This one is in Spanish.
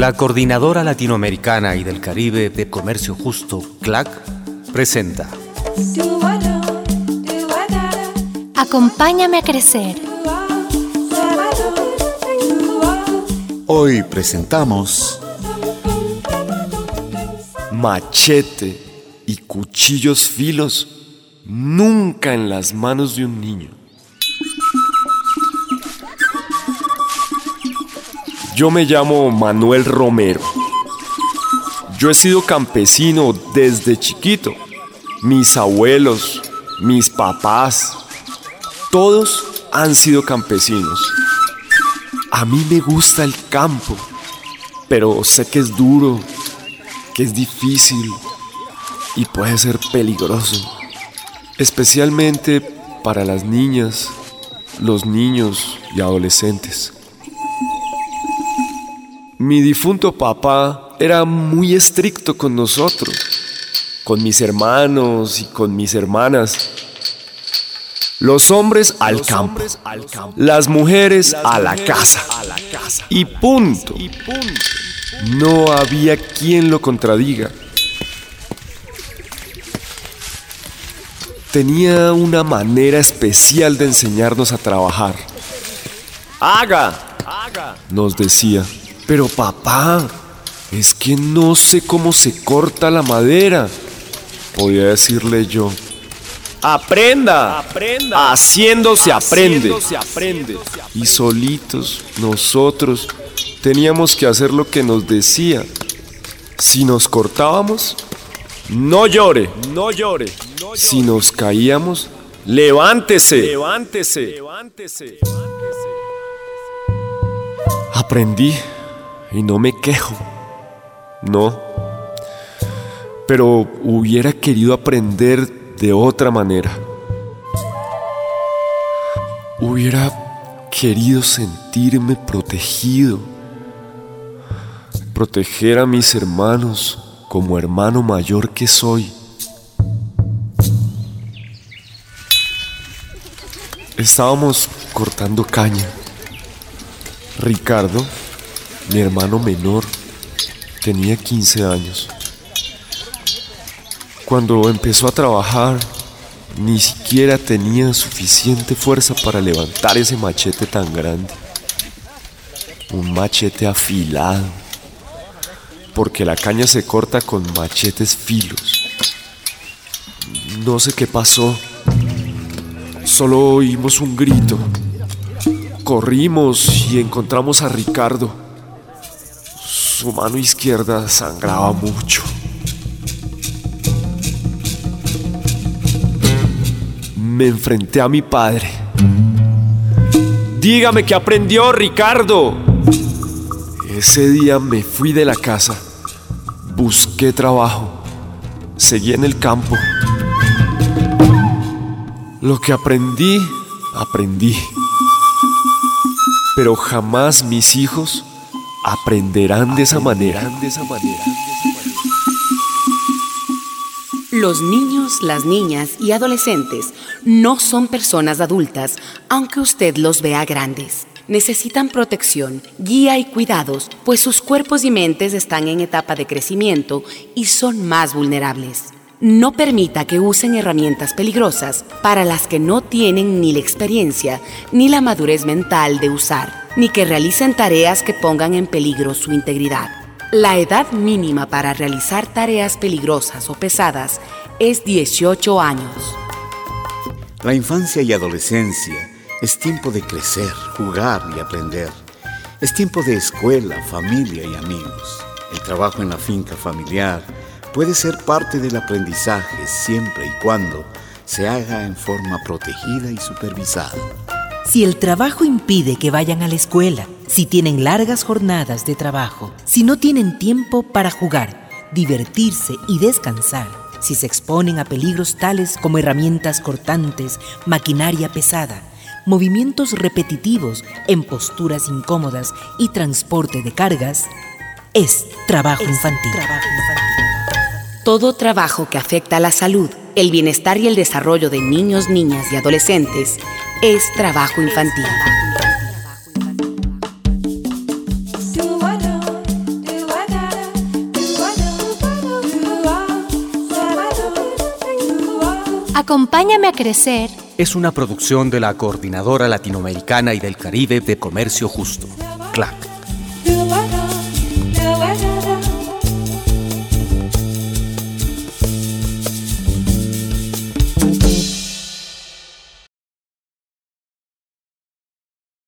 La Coordinadora Latinoamericana y del Caribe de Comercio Justo, CLAC, presenta. Acompáñame a crecer. Hoy presentamos Machete y cuchillos filos nunca en las manos de un niño. Yo me llamo Manuel Romero. Yo he sido campesino desde chiquito. Mis abuelos, mis papás, todos han sido campesinos. A mí me gusta el campo, pero sé que es duro, que es difícil y puede ser peligroso, especialmente para las niñas, los niños y adolescentes. Mi difunto papá era muy estricto con nosotros, con mis hermanos y con mis hermanas. Los hombres, al, campo, las mujeres, a, la casa. Y punto. No había quien lo contradiga. Tenía una manera especial de enseñarnos a trabajar. Haga, nos decía. Pero papá, es que no sé cómo se corta la madera, podía decirle yo. Aprenda, aprenda. Haciendo se aprende. aprende. Y solitos, nosotros, teníamos que hacer lo que nos decía. Si nos cortábamos, no llore, no llore. Si nos caíamos, levántese. Levántese. Levántese. Aprendí y no me quejo. No. Pero hubiera querido aprender de otra manera. Hubiera querido sentirme protegido. Proteger a mis hermanos como hermano mayor que soy. Estábamos cortando caña. Ricardo mi hermano menor tenía 15 años. Cuando empezó a trabajar, ni siquiera tenía suficiente fuerza para levantar ese machete tan grande. Un machete afilado, porque la caña se corta con machetes filos. No sé qué pasó, solo oímos un grito. Corrimos y encontramos a Ricardo su mano izquierda sangraba mucho. Me enfrenté a mi padre. Dígame qué aprendió, Ricardo. Ese día me fui de la casa. Busqué trabajo. Seguí en el campo. Lo que aprendí, aprendí. Pero jamás mis hijos aprenderán de esa manera. Los niños, las niñas y adolescentes no son personas adultas, aunque usted los vea grandes. Necesitan protección, guía y cuidados, pues sus cuerpos y mentes están en etapa de crecimiento y son más vulnerables. No permita que usen herramientas peligrosas para las que no tienen ni la experiencia ni la madurez mental de usar ni que realicen tareas que pongan en peligro su integridad. La edad mínima para realizar tareas peligrosas o pesadas es 18 años. La infancia y adolescencia es tiempo de crecer, jugar y aprender. Es tiempo de escuela, familia y amigos. El trabajo en la finca familiar puede ser parte del aprendizaje siempre y cuando se haga en forma protegida y supervisada. Si el trabajo impide que vayan a la escuela, si tienen largas jornadas de trabajo, si no tienen tiempo para jugar, divertirse y descansar, si se exponen a peligros tales como herramientas cortantes, maquinaria pesada, movimientos repetitivos en posturas incómodas y transporte de cargas, es trabajo, infantil. trabajo infantil. Todo trabajo que afecta a la salud, el bienestar y el desarrollo de niños, niñas y adolescentes es trabajo infantil. Acompáñame a crecer es una producción de la Coordinadora Latinoamericana y del Caribe de Comercio Justo, CLAC.